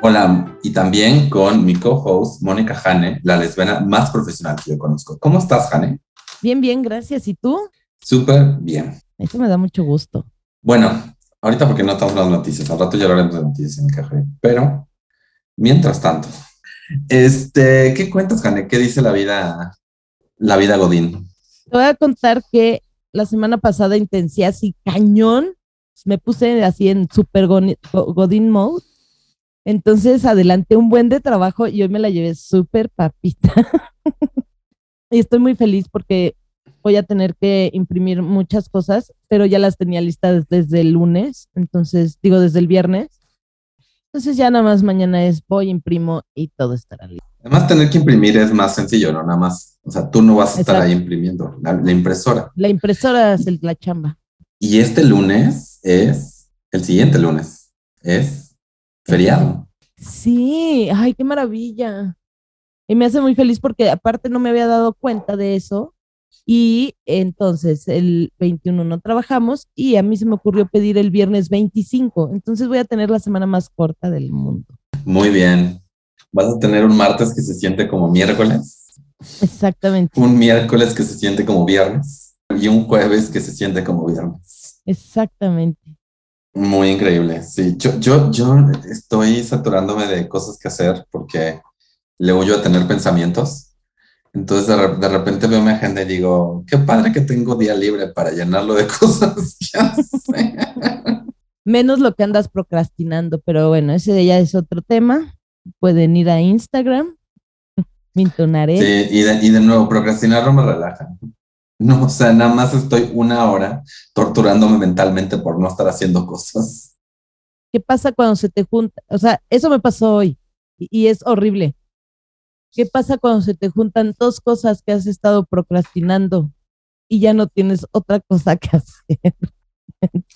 Hola, y también con mi co-host Mónica Hane, la lesbiana más profesional que yo conozco. ¿Cómo estás, Hane? Bien, bien, gracias. ¿Y tú? Súper bien. Eso me da mucho gusto. Bueno, ahorita porque no estamos las noticias, al rato ya hablaremos de noticias en el café, pero mientras tanto, este, ¿qué cuentas, Hane? ¿Qué dice la vida, la vida Godín? Te voy a contar que la semana pasada intenté así cañón, me puse así en super Godín mode entonces adelanté un buen de trabajo y hoy me la llevé súper papita. y estoy muy feliz porque voy a tener que imprimir muchas cosas, pero ya las tenía listas desde el lunes, entonces digo desde el viernes. Entonces ya nada más mañana es voy, imprimo y todo estará listo. Además tener que imprimir es más sencillo, ¿no? Nada más, o sea, tú no vas a estar ahí imprimiendo, la, la, impresora. La impresora es el, la chamba. Y este lunes es, el siguiente lunes, es feriado. Sí, ay, qué maravilla. Y me hace muy feliz porque aparte no me había dado cuenta de eso. Y entonces el 21 no trabajamos y a mí se me ocurrió pedir el viernes 25. Entonces voy a tener la semana más corta del mundo. Muy bien. Vas a tener un martes que se siente como miércoles. Exactamente. Un miércoles que se siente como viernes y un jueves que se siente como viernes. Exactamente. Muy increíble, sí. Yo, yo, yo estoy saturándome de cosas que hacer porque le huyo a tener pensamientos. Entonces de, repente veo mi agenda y digo, qué padre que tengo día libre para llenarlo de cosas. Menos lo que andas procrastinando, pero bueno, ese ya es otro tema. Pueden ir a Instagram, Mintonaré. Sí, y de, y de nuevo, procrastinar no me relaja. No, o sea, nada más estoy una hora torturándome mentalmente por no estar haciendo cosas. ¿Qué pasa cuando se te junta? O sea, eso me pasó hoy y, es horrible. ¿Qué pasa cuando se te juntan dos cosas que has estado procrastinando y ya no tienes otra cosa que hacer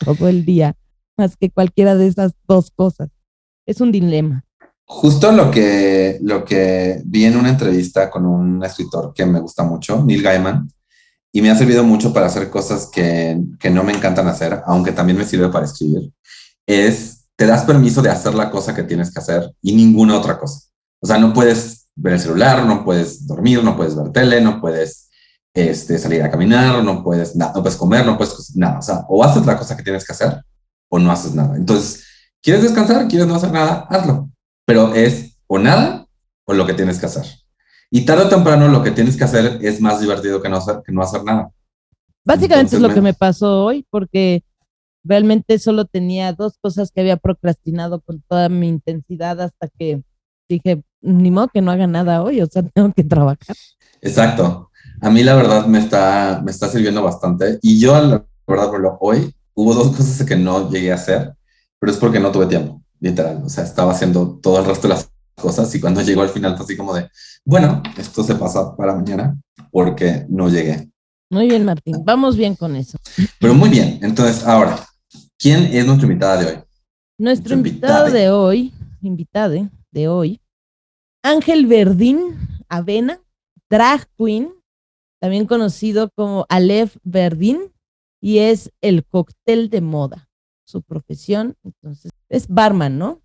todo el día más que cualquiera de esas dos cosas? Es un dilema. Justo lo que, lo que vi en una entrevista con un escritor que me gusta mucho, Neil Gaiman, y me ha servido mucho para hacer cosas que, que, no me encantan hacer, aunque también me sirve para escribir, es te das permiso de hacer la cosa que tienes que hacer y ninguna otra cosa. O sea, no puedes ver el celular, no puedes dormir, no puedes ver tele, no puedes este, salir a caminar, no puedes, no puedes comer, no puedes nada. O sea, o haces la cosa que tienes que hacer o no haces nada. Entonces, ¿quieres descansar? ¿Quieres no hacer nada? Hazlo. Pero es o nada o lo que tienes que hacer. Y tarde o temprano lo que tienes que hacer es más divertido que no hacer, que no hacer nada. Básicamente es lo que me pasó hoy, porque realmente solo tenía dos cosas que había procrastinado con toda mi intensidad hasta que dije, ni modo que no haga nada hoy, o sea, tengo que trabajar. Exacto. A mí la verdad me está, me está sirviendo bastante. Y yo, la verdad, por hoy hubo dos cosas que no llegué a hacer, pero es porque no tuve tiempo, literal. O sea, estaba haciendo todo el resto de las cosas y cuando llegó al final fue así como de, bueno, esto se pasa para mañana porque no llegué. Muy bien, Martín, vamos bien con eso. Pero muy bien, entonces ahora, ¿quién es nuestra invitada de hoy? Nuestro invitado de hoy, invitade de hoy, Ángel Verdín Avena, drag queen, también conocido como Aleph Verdín, y es el cóctel de moda, su profesión, entonces es barman, ¿no?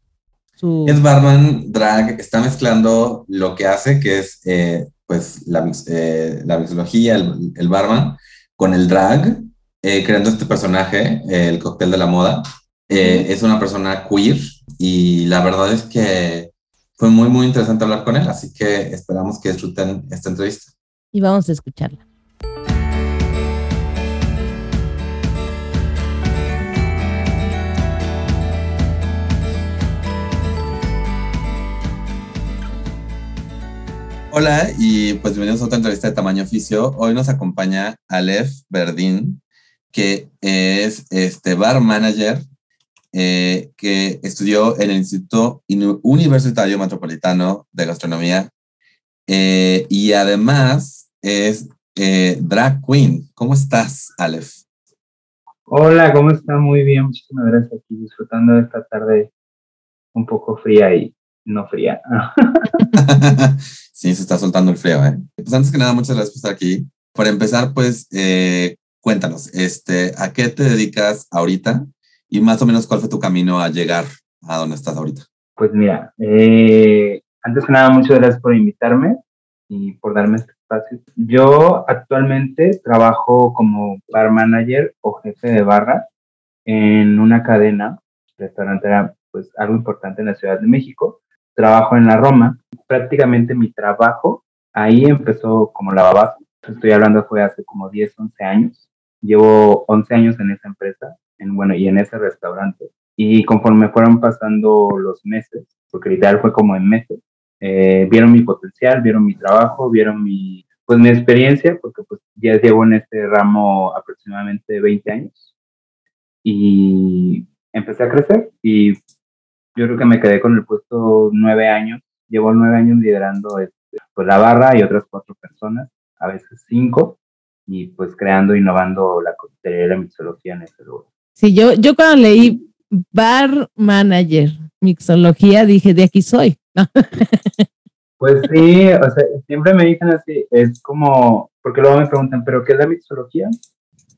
Es barman drag, está mezclando lo que hace, que es eh, pues la, eh, la mixología, el, barman, con el drag, eh, creando este personaje, el cóctel de la moda. es una persona queer y la verdad es que fue muy, muy interesante hablar con él, así que esperamos que disfruten esta entrevista. Y vamos a escucharla. Hola y pues bienvenidos a otra entrevista de tamaño oficio. Hoy nos acompaña Aleph Verdín, que es este bar manager eh, que estudió en el Instituto Universitario Metropolitano de Gastronomía eh, y además es eh, drag queen. ¿Cómo estás, Aleph? Hola, ¿cómo está? Muy bien, muchísimas gracias aquí disfrutando de esta tarde un poco fría y no fría. sí, se está soltando el frío, ¿eh? Pues antes que nada, muchas gracias por estar aquí. Para empezar, pues, eh, cuéntanos, este, ¿a qué te dedicas ahorita? Y más o menos, ¿cuál fue tu camino a llegar a donde estás ahorita? Pues mira, eh, antes que nada, muchas gracias por invitarme y por darme este espacio. Yo actualmente trabajo como bar manager o jefe de barra en una cadena restaurantera, pues algo importante en la Ciudad de México. Trabajo en la Roma. Prácticamente mi trabajo ahí empezó como lavavasos. Estoy hablando fue hace como 10, 11 años. Llevo 11 años en esa empresa, en, bueno, y en ese restaurante. Y conforme fueron pasando los meses, porque literal fue como en meses, eh, vieron mi potencial, vieron mi trabajo, vieron mi, pues mi experiencia, porque pues ya llevo en este ramo aproximadamente 20 años. Y empecé a crecer y yo creo que me quedé con el puesto nueve años. Llevo nueve años liderando este, pues, la barra y otras cuatro personas, a veces cinco, y pues creando, innovando la coctelería la mixología en ese lugar. Sí, yo, yo cuando leí bar manager, mixología, dije, de aquí soy. Pues sí, o sea, siempre me dicen así, es como, porque luego me preguntan, ¿pero qué es la mixología?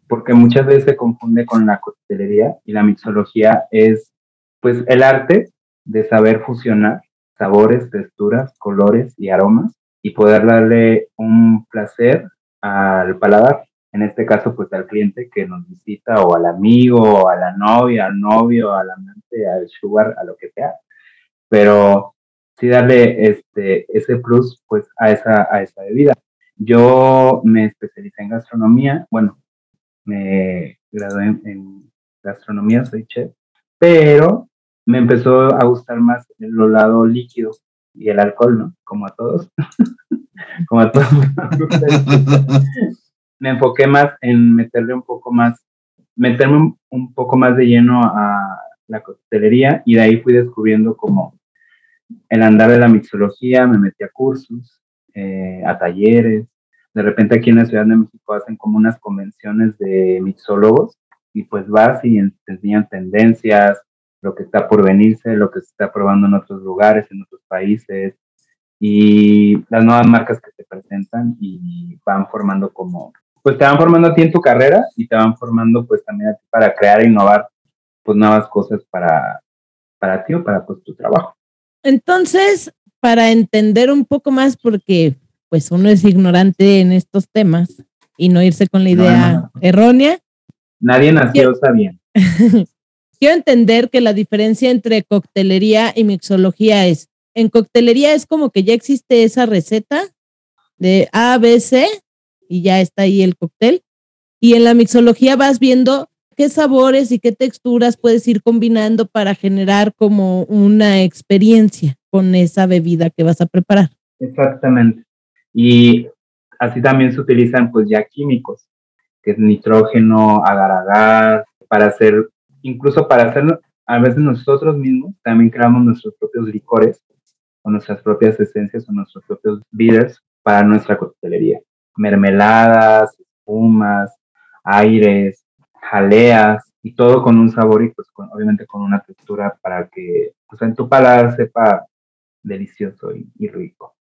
Porque muchas veces se confunde con la coctelería y la mixología es, pues, el arte de saber fusionar sabores, texturas, colores y aromas y poder darle un placer al paladar. En este caso, pues al cliente que nos visita o al amigo, o a la novia, al novio, al amante, al sugar, a lo que sea. Pero sí darle este, ese plus pues a esa, a esa bebida. Yo me especialicé en gastronomía, bueno, me gradué en, gastronomía, soy chef, pero me empezó a gustar más el lado líquido y el alcohol, ¿no? Como a todos. Como a todos. me enfoqué más en meterle un poco más, meterme un poco más de lleno a la coctelería y de ahí fui descubriendo como el andar de la mixología, me metí a cursos, eh, a talleres. De repente aquí en la Ciudad de México hacen como unas convenciones de mixólogos y pues vas y te enseñan tendencias, lo que está por venirse, lo que se está probando en otros lugares, en otros países y las nuevas marcas que te presentan y van formando como, pues te van formando a ti en tu carrera y te van formando pues también a ti para crear e innovar pues nuevas cosas para, para ti o para pues tu trabajo. Entonces, para entender un poco más, porque pues uno es ignorante en estos temas y no irse con la idea errónea. Nadie nació sabiendo. Quiero entender que la diferencia entre coctelería y mixología es, en coctelería es como que ya existe esa receta de A, B, C y ya está ahí el cóctel. Y en la mixología vas viendo qué sabores y qué texturas puedes ir combinando para generar como una experiencia con esa bebida que vas a preparar. Exactamente. Y así también se utilizan pues ya químicos, que es nitrógeno, agar-agar, para hacer, incluso para hacer, a veces nosotros mismos también creamos nuestros propios licores o nuestras propias esencias o nuestros propios bitters para nuestra coctelería. Mermeladas, espumas, aires, jaleas y todo con un sabor y pues obviamente con una textura para que pues, en tu paladar sepa delicioso y, rico.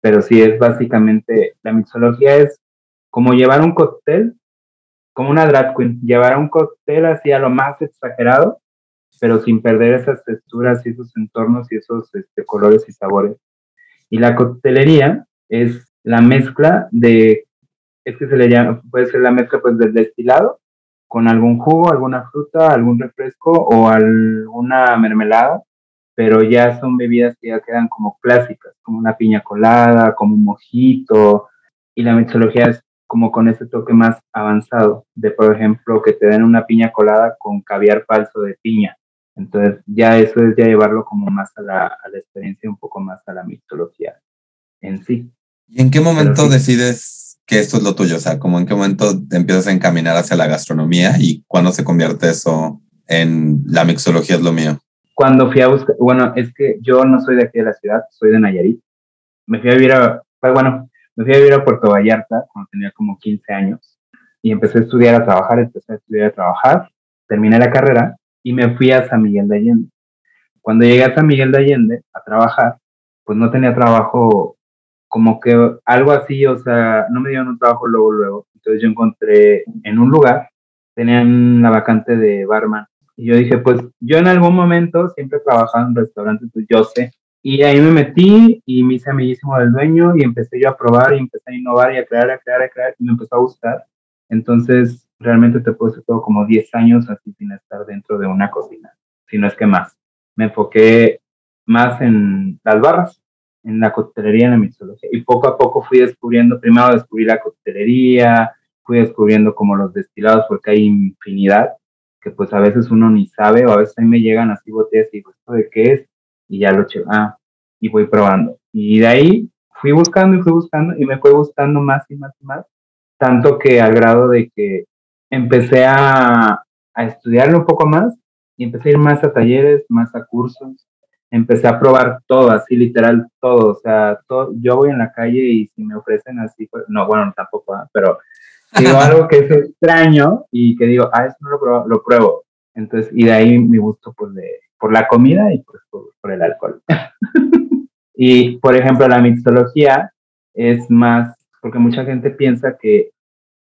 Pero sí es básicamente, la mixología es como llevar un cóctel, como una drag queen, llevar un cóctel así a lo más exagerado, pero sin perder esas texturas y esos entornos y esos este, colores y sabores. Y la coctelería es la mezcla de, es que se le llama, puede ser la mezcla pues del destilado con algún jugo, alguna fruta, algún refresco o alguna mermelada, pero ya son bebidas que ya quedan como clásicas, como una piña colada, como un mojito, y la mixología es como con ese toque más avanzado, de por ejemplo que te den una piña colada con caviar falso de piña. Entonces ya eso es ya llevarlo como más a la, a la experiencia, un poco más a la mixología en sí. ¿Y en qué momento decides que esto es lo tuyo? O sea, como en qué momento te empiezas a encaminar hacia la gastronomía y cuándo se convierte eso en la mixología es lo mío? Cuando fui a buscar, bueno, es que yo no soy de aquí de la ciudad, soy de Nayarit. Me fui a vivir a, pues, bueno, me fui a vivir a Puerto Vallarta cuando tenía como 15 años y empecé a estudiar, a trabajar, empecé a estudiar, a trabajar, terminé la carrera y me fui a San Miguel de Allende. Cuando llegué a San Miguel de Allende a trabajar, pues no tenía trabajo como que algo así, o sea, no me dieron un trabajo luego, luego. Entonces yo encontré en un lugar, tenían la vacante de barman. Y yo dije, pues yo en algún momento siempre he trabajado en restaurantes, pues yo sé. Y ahí me metí y me hice amiguísimo del dueño y empecé yo a probar y empecé a innovar y a crear, a crear, a crear y me empezó a gustar. Entonces, realmente te puedo decir todo como 10 años así sin estar dentro de una cocina, si no es que más. Me enfoqué más en las barras, en la coctelería, en la mixología. Y poco a poco fui descubriendo, primero descubrí la coctelería, fui descubriendo como los destilados, porque hay infinidad, que pues a veces uno ni sabe, o a veces a mí me llegan así botellas y digo, ¿esto de qué es? Y ya lo che, ah, y voy probando. Y de ahí fui buscando y fui buscando, y me fue gustando más y más y más, tanto que al grado de que empecé a, a estudiarlo un poco más y empecé a ir más a talleres, más a cursos, empecé a probar todo, así literal todo, o sea, todo, yo voy en la calle y si me ofrecen así, pues, no, bueno, tampoco, ¿eh? pero digo algo que es extraño y que digo, ah, eso no lo pruebo, lo pruebo. Entonces, y de ahí mi gusto pues de, por la comida y pues por, por el alcohol. y, por ejemplo, la mixología es más, porque mucha gente piensa que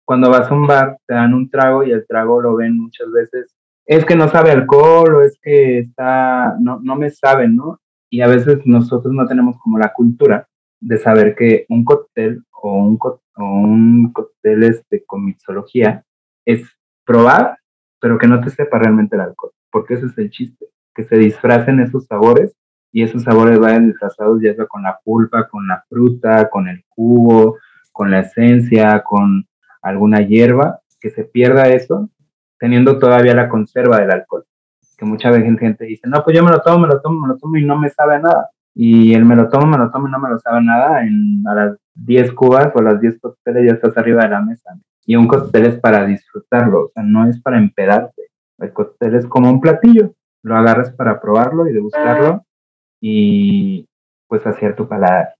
cuando vas a un bar te dan un trago y el trago lo ven muchas veces es que no sabe alcohol o es que está, no, no me saben, ¿no? Y a veces nosotros no tenemos como la cultura de saber que un cóctel o un, o cóctel este, con mixología es probar, pero que no te sepa realmente el alcohol, porque ese es el chiste, que se disfracen esos sabores y esos sabores vayan disfrazados ya sea con la pulpa, con la fruta, con el jugo, con la esencia, con alguna hierba, que se pierda eso teniendo todavía la conserva del alcohol. Que mucha gente dice, no, pues yo me lo tomo, me lo tomo, me lo tomo y no me sabe nada. Y él me lo tomo, me lo tomo y no me lo sabe nada. En, a las 10 cubas o a las 10 cócteles ya estás arriba de la mesa. Y un cóctel es para disfrutarlo, o sea, no es para empedarte. El cóctel es como un platillo. Lo agarras para probarlo y degustarlo y pues hacer tu paladar.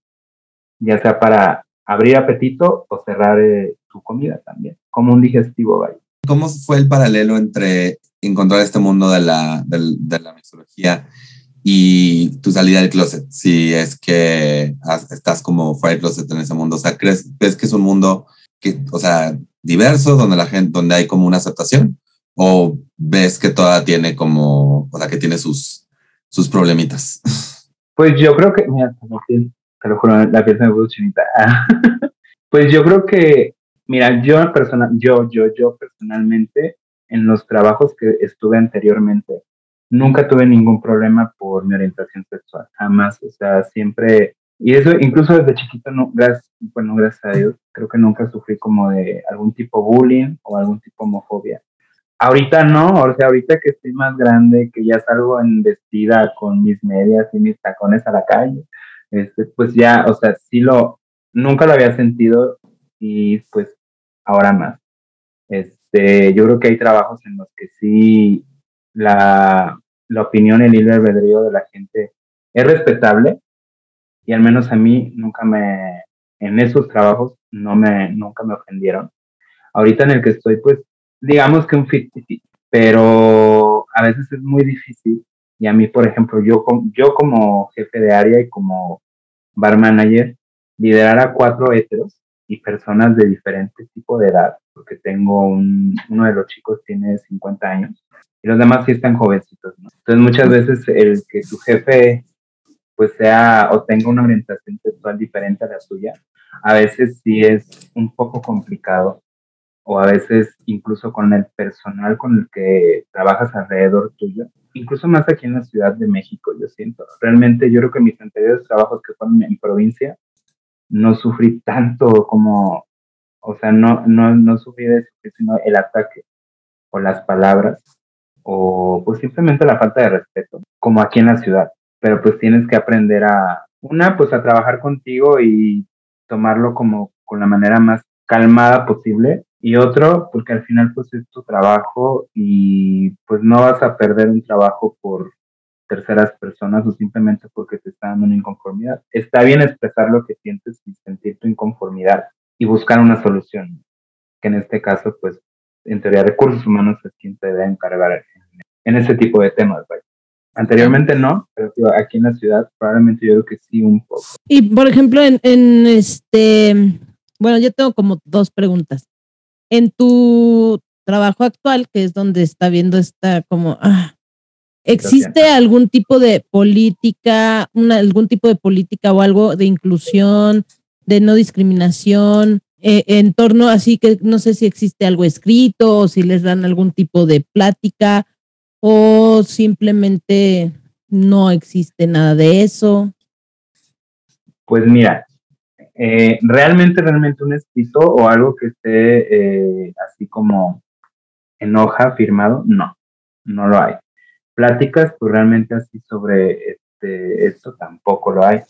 Ya sea para abrir apetito o cerrar eh, tu comida también, como un digestivo, vaya. ¿Cómo fue el paralelo entre encontrar este mundo de la, de, la mixología y tu salida del closet? Si es que estás como fuera del closet en ese mundo, o sea, ¿crees, ¿ves que es un mundo que, o sea, diverso, donde la gente, donde hay como una aceptación? ¿O ves que toda tiene como, o sea, que tiene sus, sus problemitas? Pues yo creo que, mira, te lo juro, la pieza me puso chinita. pues yo creo que Mira, yo, persona, yo, yo, yo personalmente, en los trabajos que estuve anteriormente, nunca tuve ningún problema por mi orientación sexual, jamás, o sea, siempre, y eso incluso desde chiquito, no, gracias, bueno, gracias a Dios, creo que nunca sufrí como de algún tipo bullying o algún tipo homofobia. Ahorita no, o sea, ahorita que estoy más grande, que ya salgo en vestida con mis medias y mis tacones a la calle, este, pues ya, o sea, sí lo, nunca lo había sentido y pues ahora más. Este, yo creo que hay trabajos en los que sí la, la opinión, el libre albedrío de la gente es respetable y al menos a mí nunca me, en esos trabajos no me, nunca me ofendieron. Ahorita en el que estoy, pues, digamos que un 50 pero a veces es muy difícil. Y a mí, por ejemplo, yo, yo como jefe de área y como bar manager, liderar a cuatro heteros y personas de diferente tipo de edad, porque tengo un, uno de los chicos tiene 50 años y los demás sí están jovencitos, Entonces muchas veces el que tu jefe pues sea o tenga una orientación sexual diferente a la suya, a veces sí es un poco complicado o a veces incluso con el personal con el que trabajas alrededor tuyo, incluso más aquí en la Ciudad de México, yo siento. Realmente yo creo que mis anteriores trabajos que fueron en provincia, no sufrí tanto como, o sea, no, no, no sufrí de eso, sino el ataque o las palabras o pues simplemente la falta de respeto, como aquí en la ciudad. Pero pues tienes que aprender a, una, pues a trabajar contigo y tomarlo como con la manera más calmada posible Y otro, porque al final pues es tu trabajo y pues no vas a perder un trabajo por terceras personas o simplemente porque te está dando una inconformidad. Está bien expresar lo que sientes y sentir tu inconformidad y buscar una solución, que en este caso pues en teoría recursos humanos es quien te debe encargar en, ese tipo de temas. Anteriormente no, pero aquí en la ciudad probablemente yo creo que sí un poco. Y por ejemplo, en, en este, bueno, yo tengo como dos preguntas. En tu trabajo actual, que es donde está viendo esta como, ah, ¿existe algún tipo de política, una, algún tipo de política o algo de inclusión, de no discriminación? Eh, en torno, así que no sé si existe algo escrito o si les dan algún tipo de plática o simplemente no existe nada de eso? Pues mira, eh, realmente, realmente un escrito o algo que esté eh, así como en hoja firmado, no, no lo hay. Pláticas, pues realmente así sobre este, esto tampoco lo hay.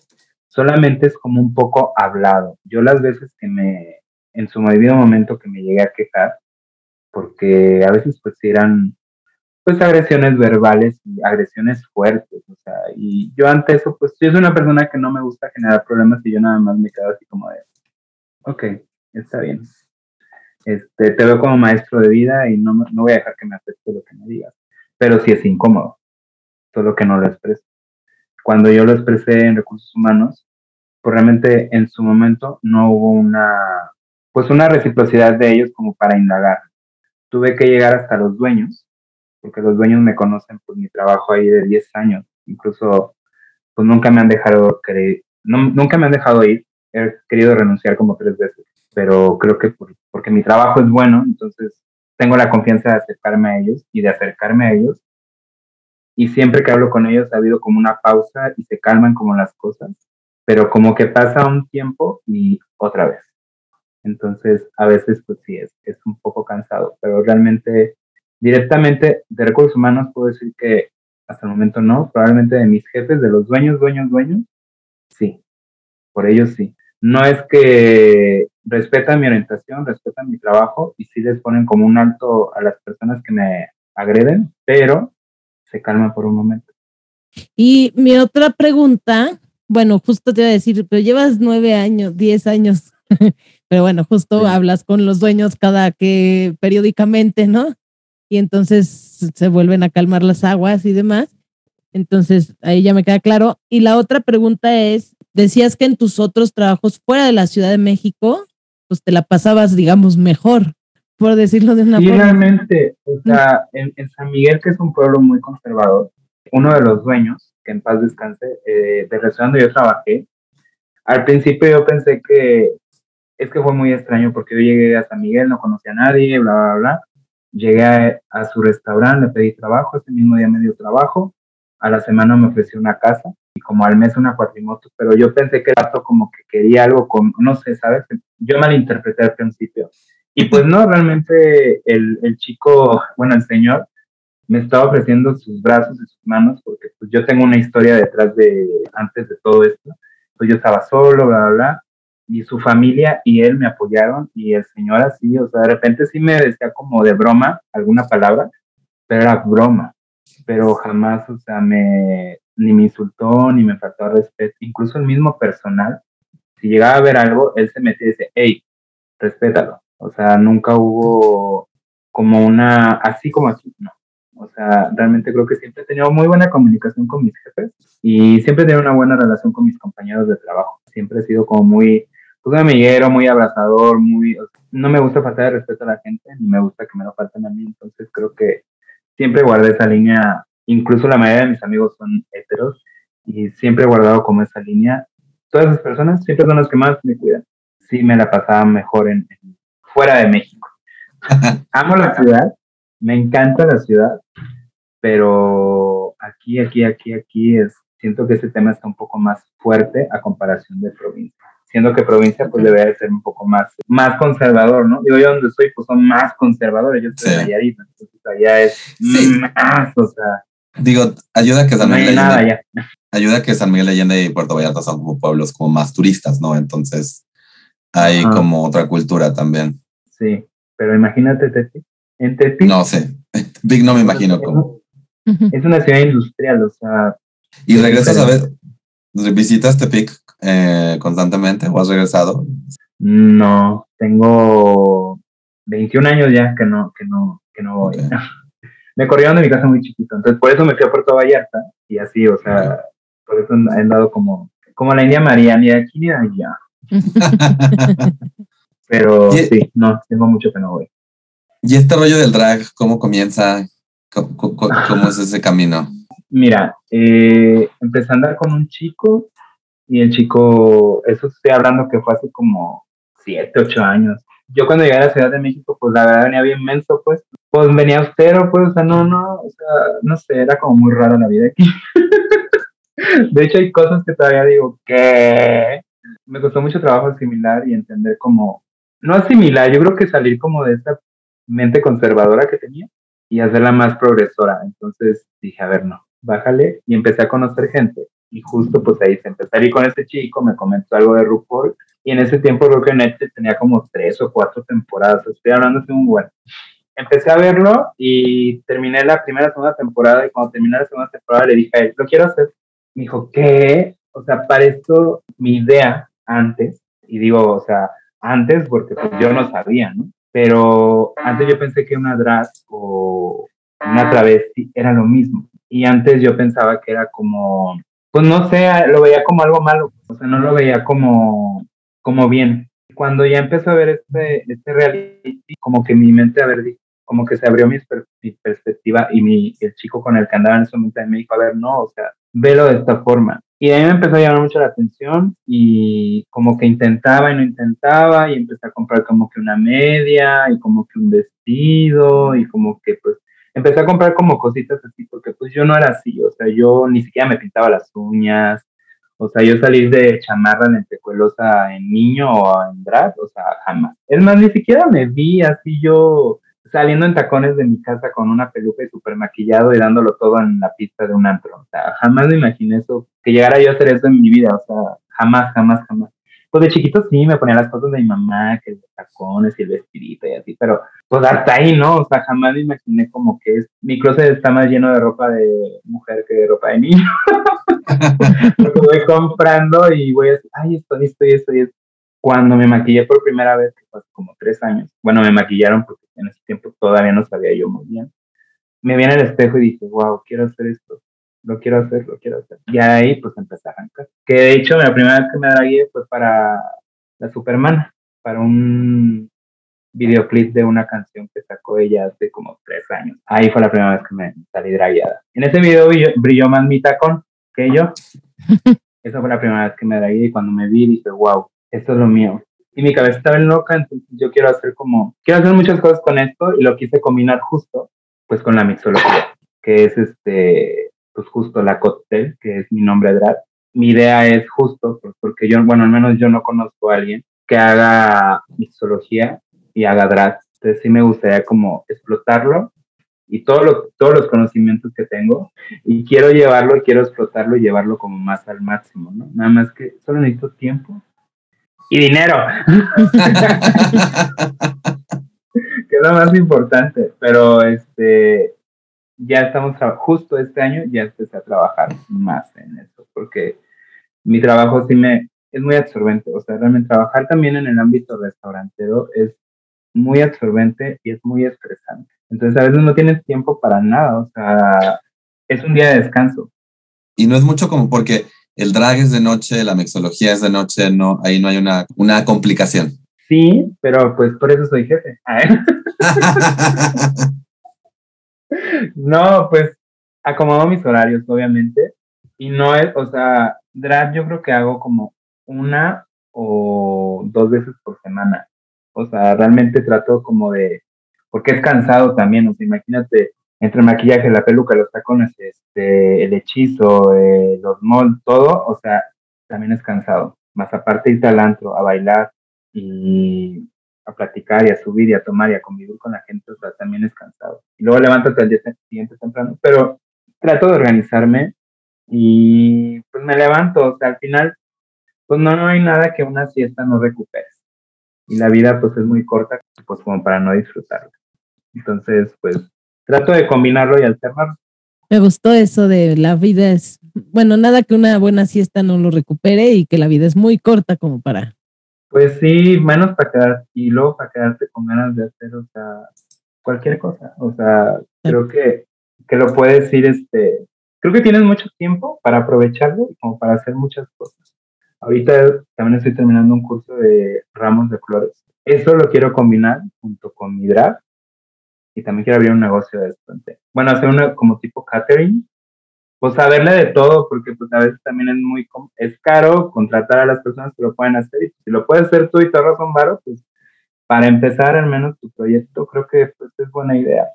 Solamente es como un poco hablado. Yo las veces que me, en su debido momento que me llegué a quejar, porque a veces pues eran pues agresiones verbales y agresiones fuertes, o sea, y yo ante eso, pues yo soy una persona que no me gusta generar problemas y yo nada más me quedo así como de, ok, está bien. Este, te veo como maestro de vida y no, no voy a dejar que me afecte lo que me digas, pero sí es incómodo, solo que no lo expreso. Cuando yo lo expresé en recursos humanos, pues realmente en su momento no hubo una, pues una reciprocidad de ellos como para indagar. Tuve que llegar hasta los dueños porque los dueños me conocen por mi trabajo ahí de 10 años. Incluso, pues nunca me han dejado, nunca me han dejado ir. He querido renunciar como tres veces, pero creo que porque mi trabajo es bueno, entonces tengo la confianza de acercarme a ellos y de acercarme a ellos. Y siempre que hablo con ellos ha habido como una pausa y se calman como las cosas, pero como que pasa un tiempo y otra vez. Entonces, a veces, pues sí, es, es un poco cansado, pero realmente Directamente de recursos humanos puedo decir que hasta el momento no, probablemente de mis jefes, de los dueños, dueños, dueños, sí, por ellos sí. No es que respetan mi orientación, respetan mi trabajo y sí les ponen como un alto a las personas que me agreden, pero se calman por un momento. Y mi otra pregunta, bueno, justo te iba a decir, pero llevas nueve años, diez años, pero bueno, justo hablas con los dueños cada que periódicamente, ¿no? Y entonces se vuelven a calmar las aguas y demás. Entonces, ahí ya me queda claro. Y la otra pregunta es, decías que en tus otros trabajos fuera de la Ciudad de México, pues te la pasabas, digamos, mejor, por decirlo de una forma. realmente, o sea, en, San Miguel, que es un pueblo muy conservador, uno de los dueños, que en paz descanse, eh, del restaurante donde yo trabajé, al principio yo pensé que es que fue muy extraño porque yo llegué a San Miguel, no conocía a nadie, bla, bla, bla. Llegué a, su restaurante, le pedí trabajo, ese mismo día me dio trabajo, a la semana me ofreció una casa y como al mes una cuatrimoto, pero yo pensé que era como que quería algo con, no sé, ¿sabes? Yo malinterpreté al principio. Y pues no, realmente el, el chico, bueno, el señor, me estaba ofreciendo sus brazos y sus manos porque pues yo tengo una historia detrás de, antes de todo esto. Pues yo estaba solo, bla, bla, bla y su familia y él me apoyaron y el señor así, o sea, de repente sí me decía como de broma alguna palabra, pero era broma, pero jamás, o sea, me, ni me insultó, ni me faltó respeto, incluso el mismo personal, si llegaba a ver algo, él se metía y dice, hey, respétalo, o sea, nunca hubo como una, así como aquí, no. O sea, realmente creo que siempre he tenido muy buena comunicación con mis jefes y siempre he tenido una buena relación con mis compañeros de trabajo. Siempre he sido como muy, pues, un amiguero, muy abrazador, muy... No me gusta faltar de respeto a la gente, ni me gusta que me lo falten a mí, entonces creo que siempre guardé esa línea, incluso la mayoría de mis amigos son heteros, y siempre he guardado como esa línea. Todas esas personas siempre son las que más me cuidan. Sí me la pasaba mejor en, fuera de México. Amo la ciudad, me encanta la ciudad, pero aquí, aquí, aquí, aquí es, siento que ese tema está un poco más fuerte a comparación de provincia siendo que provincia pues debería ser un poco más, más conservador, ¿no? Digo, yo donde estoy pues son más conservadores, yo estoy en Nayarit, entonces allá es más, o sea... Digo, ayuda que San Miguel Allende, ayuda que San Miguel Allende y Puerto Vallarta son como pueblos como más turistas, ¿no? Entonces hay como otra cultura también. Sí, pero imagínate Tepic. En Tepic. No sé, Tepic no me imagino cómo. Es una ciudad industrial, o sea. ¿Y regresas a ver, visitas Tepic eh, constantemente o has regresado? No, tengo 21 años ya que no, que no, que no voy. me corrieron de mi casa muy chiquito, entonces por eso me fui a Puerto Vallarta y así, o sea, por eso he andado como, como la India María, ni de aquí ni de allá. Pero sí, no, tengo mucho que no voy. ¿Y este rollo del drag, cómo comienza? ¿Cómo, es ese camino? Mira, eh, empecé a andar con un chico y el chico, eso estoy hablando que fue hace como siete, ocho años. Yo cuando llegué a la Ciudad de México, pues la verdad venía bien menso, pues, pues venía austero, pues, o sea, no, no, o sea, no sé, era como muy raro la vida aquí. de hecho, hay cosas que todavía digo que me costó mucho trabajo asimilar y entender como, no asimilar, yo creo que salir como de esta mente conservadora que tenía y hacerla más progresora. Entonces dije, a ver, no, bájale y empecé a conocer gente. Y justo pues ahí se empezó ir con ese chico, me comentó algo de RuPaul y en ese tiempo creo que Netflix tenía como tres o cuatro temporadas, estoy hablando de un buen. Empecé a verlo y terminé la primera, segunda temporada y cuando terminé la segunda temporada le dije a él, lo quiero hacer. Me dijo, ¿qué? O sea, para esto mi idea antes, y digo, o sea, antes porque pues, yo no sabía, ¿no? Pero antes yo pensé que una drag o una travesti era lo mismo. Y antes yo pensaba que era como, pues no sé, lo veía como algo malo, o sea, no lo veía como como bien. Cuando ya empezó a ver este, este reality, como que mi mente, a ver, como que se abrió mi, perspectiva y mi, el chico con el que andaba en ese momento me dijo, a ver, no, o sea, velo de esta forma. Y a mí me empezó a llamar mucho la atención y como que intentaba y no intentaba y empecé a comprar como que una media y como que un vestido y como que pues empecé a comprar como cositas así porque pues yo no era así, o sea, yo ni siquiera me pintaba las uñas, o sea, yo salir de chamarra lentejuelosa en niño o en drag, o sea, jamás. Es más, ni siquiera me vi así yo saliendo en tacones de mi casa con una peluca y súper maquillado y dándolo todo en la pista de un antro. O sea, jamás me imaginé eso, que llegara yo a hacer eso en mi vida. O sea, jamás, jamás, jamás. Pues de chiquito sí me ponía las cosas de mi mamá, que los tacones y el vestidito y así, pero pues hasta ahí, ¿no? O sea, jamás me imaginé como que es, mi closet está más lleno de ropa de mujer que de ropa de niño. lo voy comprando y voy a ay, esto, esto y esto esto. Cuando me maquillé por primera vez, que fue como tres años, bueno, me maquillaron porque en ese tiempo todavía no sabía yo muy bien. Me vi en el espejo y dije, wow, quiero hacer esto, lo quiero hacer, lo quiero hacer. Y ahí pues empecé a arrancar. Que de hecho la primera vez que me dragué fue para la Superman, para un videoclip de una canción que sacó ella hace como tres años. Ahí fue la primera vez que me salí dragueada. En ese video brilló más mi tacón que yo. Esa fue la primera vez que me dragué y cuando me vi dije, wow, esto es lo mío. Y mi cabeza estaba en loca, entonces yo quiero hacer como, quiero hacer muchas cosas con esto y lo quise combinar justo, pues con la mixología, que es este, pues justo la cóctel, que es mi nombre drag. Mi idea es justo, pues porque yo, bueno, al menos yo no conozco a alguien que haga mixología y haga drag. Entonces sí me gustaría como explotarlo y todo todos los conocimientos que tengo y quiero llevarlo, quiero explotarlo y llevarlo como más al máximo, ¿no? Nada más que solo necesito tiempo y dinero. que es lo más importante, pero este ya estamos justo este año ya empecé a trabajar más en eso porque mi trabajo sí me es muy absorbente, o sea, realmente trabajar también en el ámbito restaurantero es muy absorbente y es muy estresante. Entonces a veces no tienes tiempo para nada, o sea, es un día de descanso. Y no es mucho como porque el drag es de noche, la mexología es de noche, no, ahí no hay una, una complicación. Sí, pero pues por eso soy jefe. no, pues acomodo mis horarios, obviamente. Y no es, o sea, drag yo creo que hago como una o dos veces por semana. O sea, realmente trato como de porque es cansado también, o sea, imagínate, entre maquillaje, la peluca, los tacones, este, el hechizo, eh, los moldes, todo, o sea, también es cansado. Más aparte irte al antro a bailar y a platicar y a subir y a tomar y a convivir con la gente, o sea, también es cansado. Y luego levántate al día siguiente temprano, pero trato de organizarme y pues me levanto, o sea, al final, pues no, no hay nada que una siesta no recuperes. Y la vida pues es muy corta pues como para no disfrutarlo. Entonces, pues trato de combinarlo y alternarlo. Me gustó eso de la vida es, bueno, nada que una buena siesta no lo recupere y que la vida es muy corta como para. Pues sí, menos para quedar y luego para quedarte con ganas de hacer, o sea, cualquier cosa. O sea, creo que, que lo puedes ir, este, creo que tienes mucho tiempo para aprovecharlo y como para hacer muchas cosas. Ahorita también estoy terminando un curso de ramos de flores. Eso lo quiero combinar junto con mi draft y también quiero abrir un negocio de esto. Bueno, hacer uno como tipo catering, pues saberle de todo, porque pues a veces también es muy, es caro contratar a las personas que lo pueden hacer y si lo puedes hacer tú y te ahorras un varo, pues para empezar al menos tu proyecto creo que pues, es buena idea.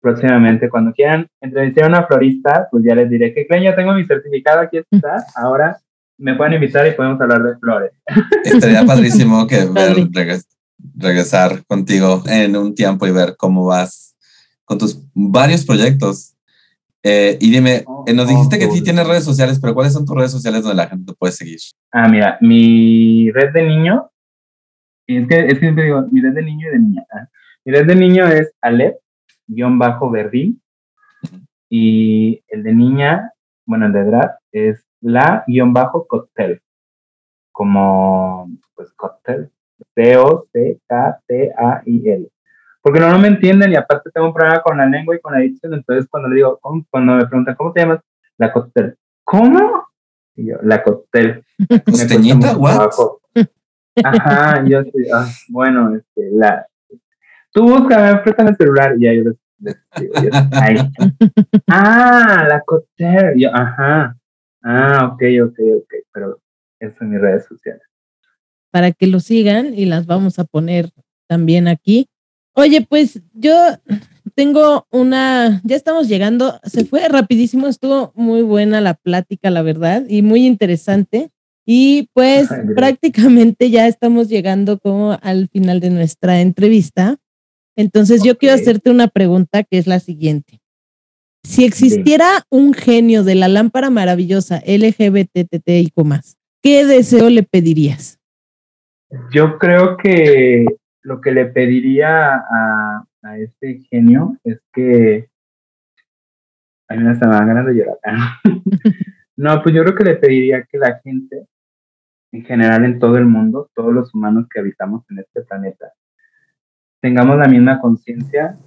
Próximamente, cuando quieran entrevistar a una florista, pues ya les diré que creen, ya tengo mi certificado, aquí está, ahora me pueden invitar y podemos hablar de flores. Estaría padrísimo que ver, regresar contigo en un tiempo y ver cómo vas con tus varios proyectos. Eh, y dime, eh, nos dijiste que sí tienes redes sociales, pero ¿cuáles son tus redes sociales donde la gente te puede seguir? Ah, mira, mi red de niño, es que, es que siempre digo, mi red de niño y de niña. ¿ah? Mi red de niño es Alep-Verdín y el de niña, bueno, el de edad es la-cóctel, como pues cóctel, C-O-C-K-T-A-I-L. Porque no, no me entienden y aparte tengo un problema con la lengua y con la dicción, entonces cuando le digo, cuando me preguntan, ¿cómo te llamas? La cóctel. ¿Cómo? Y yo, la cóctel. ¿Costeñita? ¿What? Ajá, yo sí, ah, bueno, este, la... Tú busca, préstame el celular y ahí yo les, digo, Ah, la cóctel. Yo, ajá. Ah, ok, ok, ok, pero eso en mis redes sociales. Para que lo sigan y las vamos a poner también aquí. Oye, pues yo tengo una, ya estamos llegando, se fue rapidísimo, estuvo muy buena la plática, la verdad, y muy interesante. Y pues prácticamente ya estamos llegando como al final de nuestra entrevista. Entonces yo quiero hacerte una pregunta que es la siguiente. Si existiera un genio de la lámpara maravillosa LGBTTIQ ¿qué deseo le pedirías? Yo creo que lo que le pediría a, a este genio es que. A mí me estaba ganas de llorar. no, pues yo creo que le pediría que la gente, en general en todo el mundo, todos los humanos que habitamos en este planeta, tengamos la misma conciencia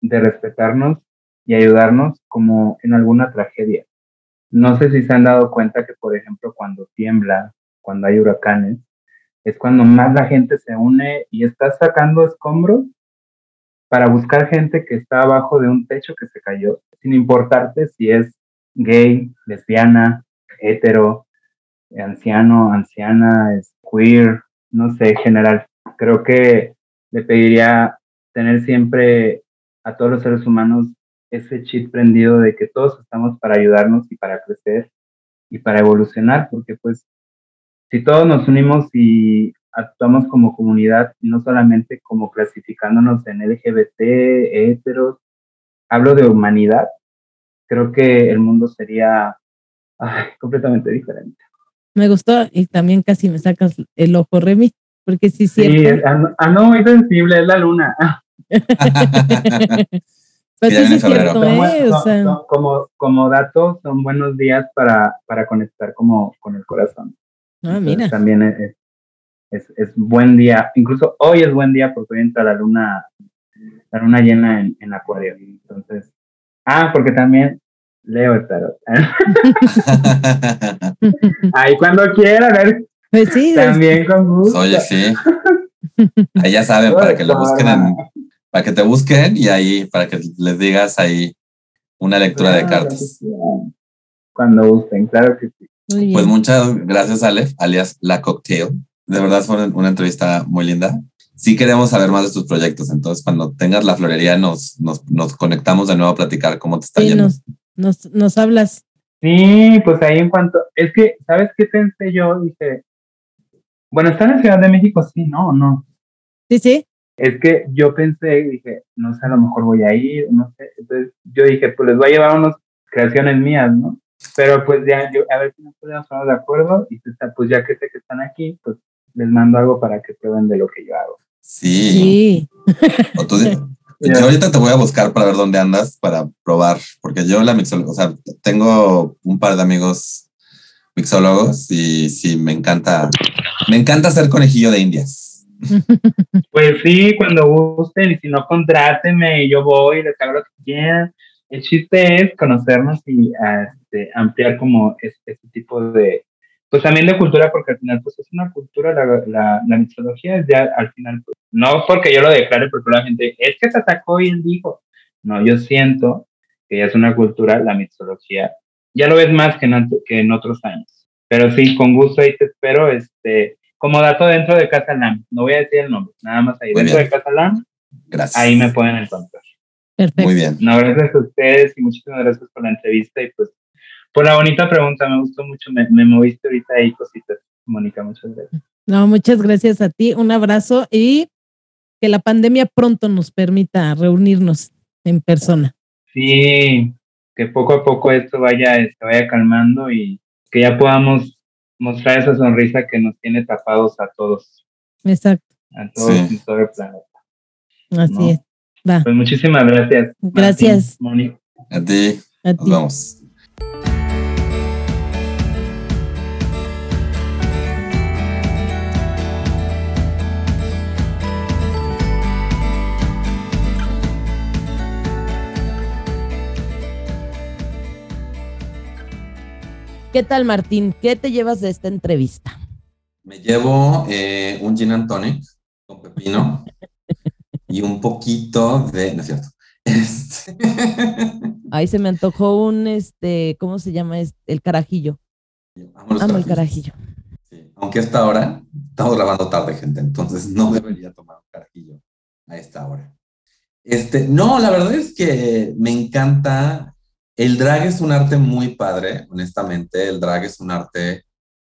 de respetarnos y ayudarnos como en alguna tragedia. No sé si se han dado cuenta que, por ejemplo, cuando tiembla, cuando hay huracanes, es cuando más la gente se une y está sacando escombros para buscar gente que está abajo de un techo que se cayó, sin importarte si es gay, lesbiana, hetero, anciano, anciana, es queer, no sé, general. Creo que le pediría tener siempre a todos los seres humanos ese chip prendido de que todos estamos para ayudarnos y para crecer y para evolucionar, porque pues si todos nos unimos y actuamos como comunidad, no solamente como clasificándonos en LGBT, heteros, hablo de humanidad, creo que el mundo sería completamente diferente. Me gustó y también casi me sacas el ojo, Remy, porque sí, sí. Ah, ah, no, muy sensible, es la luna. Pues sí, cierto, ¿eh? como, como dato, son buenos días para, para conectar como con el corazón. Ah, mira. También es, es, es, buen día, incluso hoy es buen día porque hoy entra la luna, la luna llena en, en Acuario. Entonces, ah, porque también leo el tarot. Ahí cuando quiera, a ver. Pues sí. También con gusto. Oye, sí. Ahí ya saben, para que lo busquen en, para que te busquen y ahí, para que les digas ahí una lectura de cartas. Cuando gusten, claro que sí. Pues muchas gracias, Aleph, alias La Cocktail. De verdad fue una entrevista muy linda. Sí queremos saber más de tus proyectos, entonces cuando tengas la florería nos, nos, nos conectamos de nuevo a platicar cómo te está yendo. Nos, nos, nos hablas. Sí, pues ahí en cuanto, es que, ¿sabes qué pensé yo? Dije, bueno, está en la Ciudad de México, sí, no, no. Sí, sí es que yo pensé, dije, no sé, a lo mejor voy a ir, no sé. Entonces yo dije, pues les voy a llevar unas creaciones mías, ¿no? Pero pues ya, yo, a ver si nos podemos poner de acuerdo y pues, pues ya que sé que están aquí, pues les mando algo para que prueben de lo que yo hago. Sí. Sí. Tú- yo ahorita te voy a buscar para ver dónde andas para probar, porque yo la mixología, o sea, tengo un par de amigos mixólogos y sí, me encanta, me encanta hacer conejillo de indias. Pues sí, cuando gusten y si no, contrátenme y yo voy, les hago lo que quieran. El chiste es conocernos y ah, este, ampliar como es- este tipo de, pues también de cultura, porque al final pues es una cultura, la, la, la mixología es ya al final, pues, no porque yo lo declare, porque la gente, es que se atacó y él dijo, no, yo siento que ya es una cultura, la mixología, ya lo ves más que en, que en otros años, pero sí, con gusto ahí te espero, este, como dato dentro de Casa Lam, no voy a decir el nombre, nada más ahí, Muy dentro bien. de Casa Lam, Gracias. ahí me pueden encontrar. Perfecto. Muy bien. No, gracias a ustedes y muchísimas gracias por la entrevista y pues por la bonita pregunta, me gustó mucho, me, me moviste ahorita ahí cositas, Mónica, muchas gracias. No, muchas gracias a ti. Un abrazo y que la pandemia pronto nos permita reunirnos en persona. Sí, que poco a poco esto vaya, se vaya calmando y que ya podamos mostrar esa sonrisa que nos tiene tapados a todos, Exacto. a todos Sí. en todo el planeta. Así No. es. Va. Pues muchísimas gracias. Martín, Gracias. Mónica. A ti, A nos ti. vemos. ¿Qué tal, Martín? ¿Qué te llevas de esta entrevista? Me llevo eh, un gin and tonic con pepino y un poquito de, no es cierto. Este, Ahí se me antojó un, este, ¿cómo se llama? este? El carajillo. amo el carajillo. Sí, Aunque a esta hora estamos grabando tarde, gente, entonces no debería tomar un carajillo a esta hora. Este, no, la verdad es que me encanta. El drag es un arte muy padre, honestamente. El drag es un arte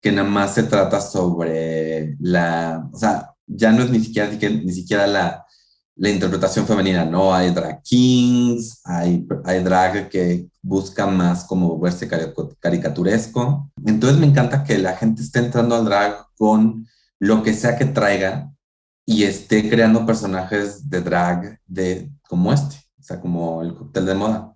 que nada más se trata sobre la, o sea, ya no es ni siquiera- ni siquiera la, la interpretación femenina, ¿no? Hay drag kings, hay, drag que busca más como verse caricaturesco. Entonces me encanta que la gente esté entrando al drag con lo que sea que traiga y esté creando personajes de drag de, como este, o sea, como el cóctel de moda.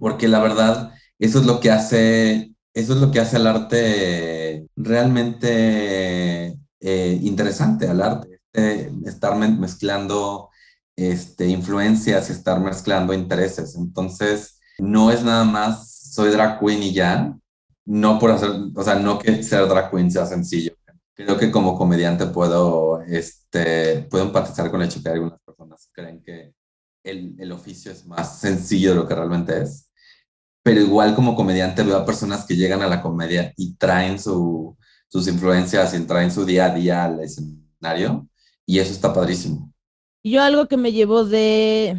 Porque la verdad, eso es lo que hace, eso es lo que hace al arte realmente eh, interesante, al arte. Este, estar me- mezclando este, influencias y estar mezclando intereses. Entonces, no es nada más soy drag queen y ya, no por hacer, o sea, no que ser drag queen sea sencillo. Creo que como comediante puedo, este, puedo empatizar con el hecho que algunas personas creen que el, el oficio es más sencillo de lo que realmente es. Pero igual como comediante veo a personas que llegan a la comedia y traen su, sus influencias y traen su día a día al escenario y eso está padrísimo. Yo algo que me llevó de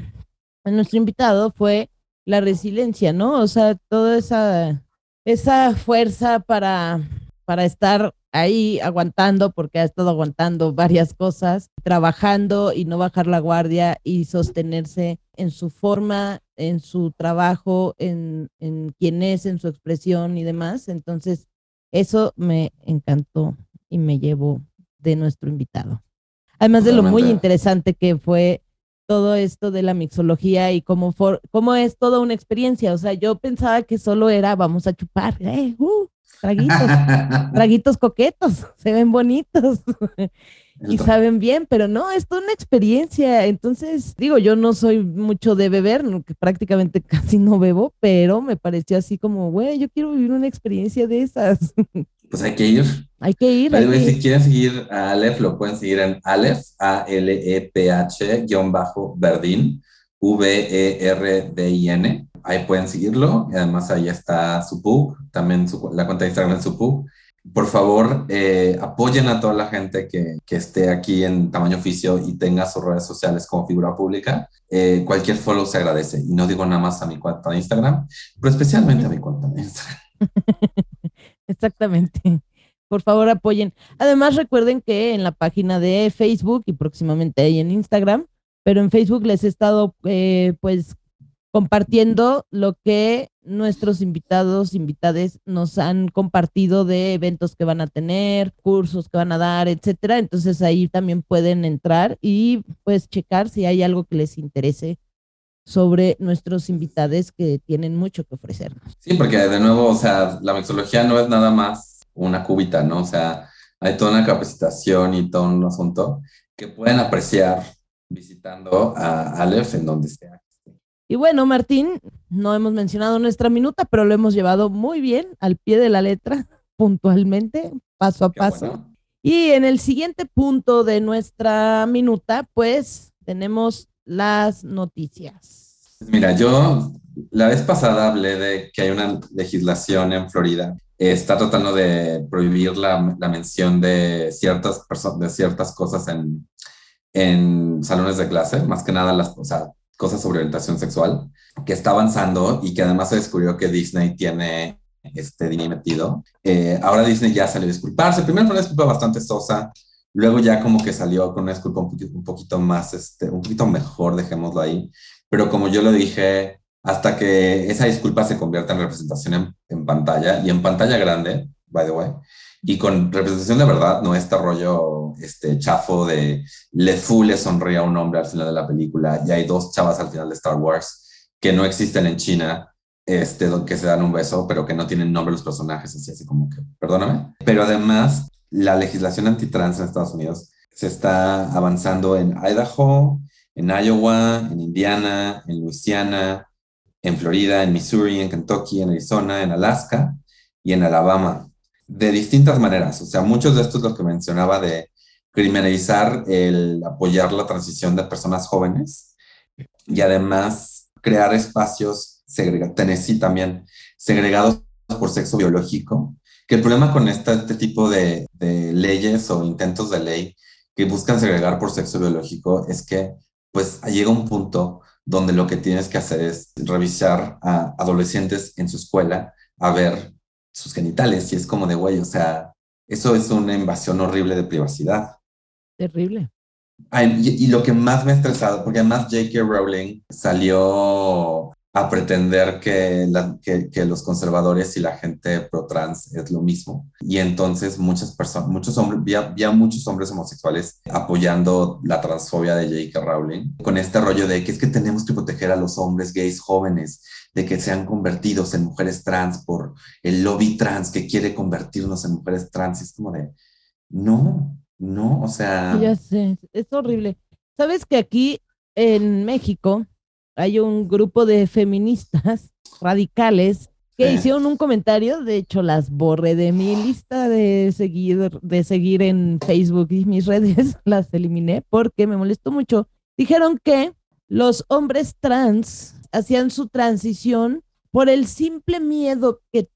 nuestro invitado fue la resiliencia, ¿no? O sea, toda esa, esa fuerza para, para estar ahí aguantando, porque ha estado aguantando varias cosas, trabajando y no bajar la guardia y sostenerse en su forma, en su trabajo, en, en quién es, en su expresión y demás. Entonces, eso me encantó y me llevó de nuestro invitado. Además de lo muy interesante que fue todo esto de la mixología y cómo, for- cómo es toda una experiencia. O sea, yo pensaba que solo era vamos a chupar, eh, uh, traguitos, traguitos coquetos, se ven bonitos y saben bien, pero no, es toda una experiencia. Entonces, digo, yo no soy mucho de beber, que prácticamente casi no bebo, pero me pareció así como, güey, yo quiero vivir una experiencia de esas. Pues hay que ir. hay que ir, hay que si quieren seguir a Aleph, lo pueden seguir en Aleph, A-L-E-P-H, guion bajo, Verdín, V-E-R-D-I-N. Ahí pueden seguirlo. Y además ahí está su pub, también su- la cuenta de Instagram de su pub. Por favor, eh, apoyen a toda la gente que, que esté aquí en tamaño oficio y tenga sus redes sociales como figura pública. Eh, cualquier follow se agradece. Y no digo nada más a mi cuenta de Instagram, pero especialmente a mi cuenta de Instagram. Exactamente. Por favor, apoyen. Además, recuerden que en la página de Facebook y próximamente ahí en Instagram, pero en Facebook les he estado, eh, pues, compartiendo lo que nuestros invitados, invitades nos han compartido de eventos que van a tener, cursos que van a dar, etcétera. Entonces ahí también pueden entrar y pues checar si hay algo que les interese sobre nuestros invitados que tienen mucho que ofrecernos. Sí, porque de nuevo, o sea, la mixología no es nada más una cúbita, ¿no? O sea, hay toda una capacitación y todo un asunto que pueden apreciar visitando a Aleph en donde sea. Y bueno, Martín, no hemos mencionado nuestra minuta, pero lo hemos llevado muy bien al pie de la letra, puntualmente, paso a paso. Y en el siguiente punto de nuestra minuta, pues tenemos las noticias. Mira, yo la vez pasada hablé de que hay una legislación en Florida. Está tratando de prohibir la, la mención de ciertas, de ciertas cosas en, en salones de clase, más que nada las, cosas sobre orientación sexual, que está avanzando y que además se descubrió que Disney tiene este dinero metido. Eh, ahora Disney ya salió a disculparse. Primero fue una disculpa bastante sosa, luego ya como que salió con una disculpa un poquito, un poquito más, este, un poquito mejor, dejémoslo ahí. Pero como yo lo dije, hasta que esa disculpa se convierta en representación en, en pantalla y en pantalla grande, by the way, y con representación de verdad, no este rollo este, chafo de Le Fou le sonríe a un hombre al final de la película y hay dos chavas al final de Star Wars que no existen en China, este, que se dan un beso, pero que no tienen nombre los personajes, así, así como que, perdóname. Pero además, la legislación antitrans en Estados Unidos se está avanzando en Idaho, en Iowa, en Indiana, en Louisiana, en Florida, en Missouri, en Kentucky, en Arizona, en Alaska y en Alabama de distintas maneras. O sea, muchos de estos lo que mencionaba de criminalizar el apoyar la transición de personas jóvenes y además crear espacios segregados, Tennessee también, segregados por sexo biológico, que el problema con este, este tipo de, de, leyes o intentos de ley que buscan segregar por sexo biológico es que pues llega un punto donde lo que tienes que hacer es revisar a adolescentes en su escuela a ver sus genitales y es como de, güey, o sea, eso es una invasión horrible de privacidad. Terrible. y, y, lo que más me ha estresado, porque además J.K. Rowling salió a pretender que, los conservadores y la gente pro trans es lo mismo. Y entonces muchas personas, muchos hombres, vi muchos hombres homosexuales apoyando la transfobia de J.K. Rowling, con este rollo de que es que tenemos que proteger a los hombres gays jóvenes de que sean convertidos en mujeres trans por el lobby trans que quiere convertirnos en mujeres trans. Y es como de, no, no, o sea... Ya sé, es horrible. Sabes que aquí en México hay un grupo de feministas radicales que hicieron un comentario, de hecho las borré de mi lista de seguir, de seguir en Facebook y mis redes, las eliminé porque me molestó mucho. Dijeron que los hombres trans hacían su transición por el simple miedo que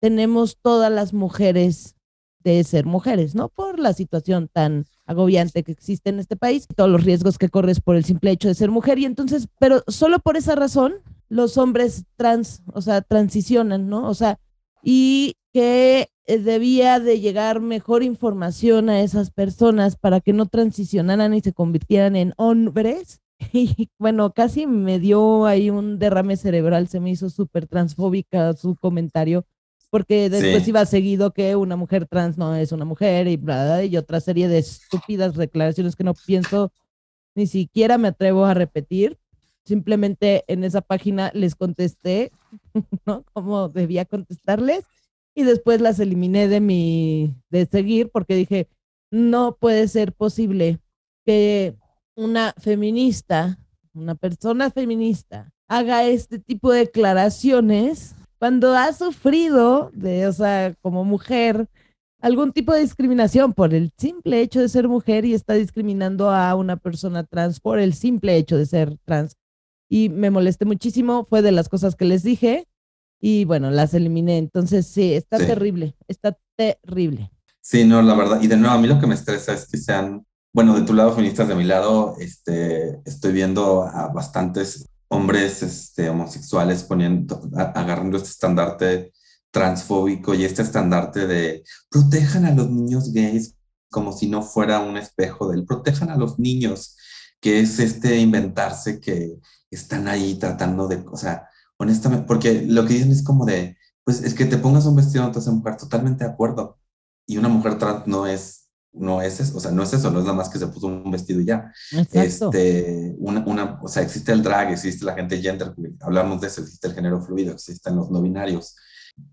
tenemos todas las mujeres de ser mujeres, ¿no? Por la situación tan agobiante que existe en este país, todos los riesgos que corres por el simple hecho de ser mujer. Y entonces, pero solo por esa razón los hombres trans, o sea, transicionan, ¿no? O sea, y que eh, debía de llegar mejor información a esas personas para que no transicionaran y se convirtieran en hombres. Y bueno, casi me dio ahí un derrame cerebral, se me hizo súper transfóbica su comentario, porque después iba seguido que una mujer trans no es una mujer y bla, y otra serie de estúpidas declaraciones que no pienso, ni siquiera me atrevo a repetir. Simplemente en esa página les contesté, ¿no? Como debía contestarles y después las eliminé de mi, de seguir porque dije, no puede ser posible que una feminista, una persona feminista, haga este tipo de declaraciones cuando ha sufrido de, o sea, como mujer, algún tipo de discriminación por el simple hecho de ser mujer y está discriminando a una persona trans por el simple hecho de ser trans. Y me molesté muchísimo, fue de las cosas que les dije y bueno, las eliminé. Entonces, sí, está terrible, está terrible. Sí, no, la verdad. Y de nuevo, a mí lo que me estresa es que sean bueno, de tu lado, feministas, de mi lado, este, estoy viendo a bastantes hombres este, homosexuales poniendo, agarrando este estandarte transfóbico y este estandarte de protejan a los niños gays como si no fuera un espejo del protejan a los niños, que es este inventarse que están ahí tratando de, o sea, honestamente, porque lo que dicen es como de, pues es que te pongas un vestido entonces mujer, totalmente de acuerdo. Y una mujer trans no es, no es eso, o sea, no es eso, no es nada más que se puso un vestido y ya. Exacto. Este, una, una, o sea, existe el drag, existe la gente gender, hablamos de eso, existe el género fluido, existen los no binarios.